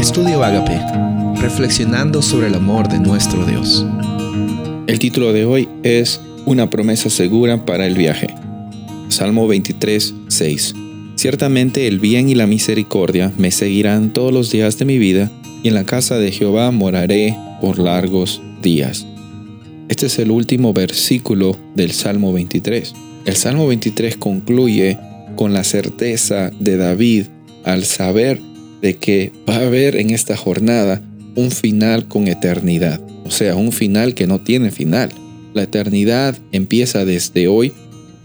Estudio Agape, reflexionando sobre el amor de nuestro Dios. El título de hoy es Una promesa segura para el viaje. Salmo 23, 6. Ciertamente el bien y la misericordia me seguirán todos los días de mi vida, y en la casa de Jehová moraré por largos días. Este es el último versículo del Salmo 23. El Salmo 23 concluye con la certeza de David al saber de que va a haber en esta jornada un final con eternidad, o sea, un final que no tiene final. La eternidad empieza desde hoy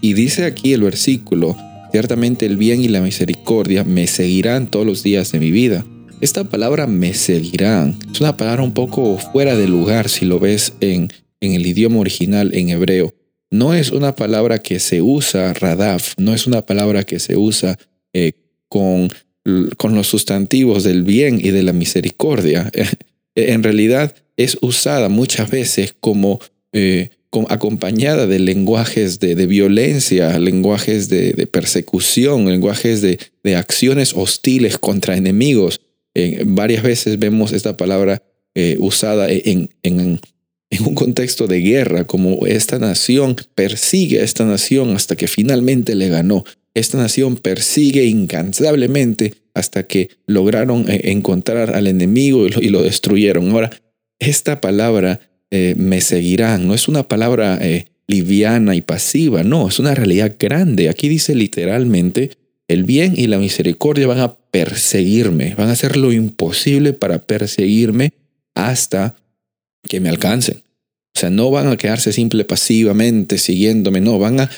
y dice aquí el versículo, ciertamente el bien y la misericordia me seguirán todos los días de mi vida. Esta palabra me seguirán es una palabra un poco fuera de lugar si lo ves en, en el idioma original en hebreo. No es una palabra que se usa radaf, no es una palabra que se usa eh, con con los sustantivos del bien y de la misericordia, en realidad es usada muchas veces como, eh, acompañada de lenguajes de, violencia, lenguajes de, persecución, lenguajes de, acciones hostiles contra enemigos. varias veces vemos esta palabra eh, usada en, en un contexto de guerra, como esta nación persigue a esta nación hasta que finalmente le ganó. Esta nación persigue incansablemente hasta que lograron eh, encontrar al enemigo y lo, destruyeron. Ahora, esta palabra eh, me seguirán no es una palabra eh, liviana y pasiva, no, es una realidad grande. Aquí dice literalmente, el bien y la misericordia van a perseguirme, van a hacer lo imposible para perseguirme hasta que me alcancen. O sea, no van a quedarse simple pasivamente siguiéndome, no, van a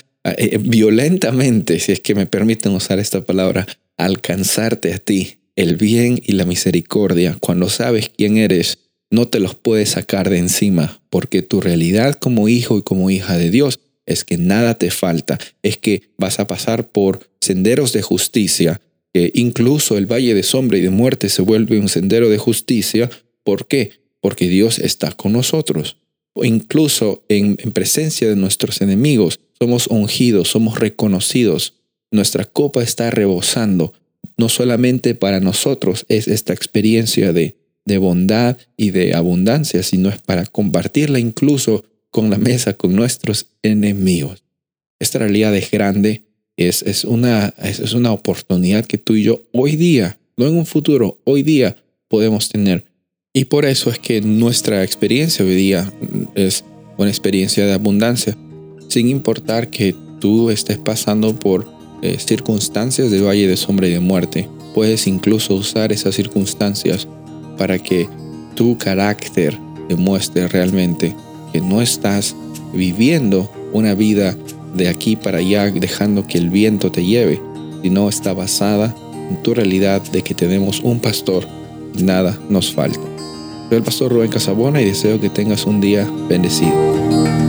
violentamente, si es que me permiten usar esta palabra, alcanzarte a ti el bien y la misericordia. Cuando sabes quién eres, no te los puedes sacar de encima, porque tu realidad como hijo y como hija de Dios es que nada te falta, es que vas a pasar por senderos de justicia, que incluso el valle de sombra y de muerte se vuelve un sendero de justicia. ¿Por qué? Porque Dios está con nosotros. O incluso en presencia de nuestros enemigos, somos ungidos, somos reconocidos. Nuestra copa está rebosando. No solamente para nosotros es esta experiencia de, de bondad y de abundancia, sino es para compartirla incluso con la mesa, con nuestros enemigos. Esta realidad es grande, es, es, una, es una oportunidad que tú y yo hoy día, no en un futuro, hoy día podemos tener. Y por eso es que nuestra experiencia hoy día es una experiencia de abundancia sin importar que tú estés pasando por eh, circunstancias de valle de sombra y de muerte. Puedes incluso usar esas circunstancias para que tu carácter demuestre realmente que no estás viviendo una vida de aquí para allá dejando que el viento te lleve, sino está basada en tu realidad de que tenemos un pastor y nada nos falta. Soy el pastor Rubén Casabona y deseo que tengas un día bendecido.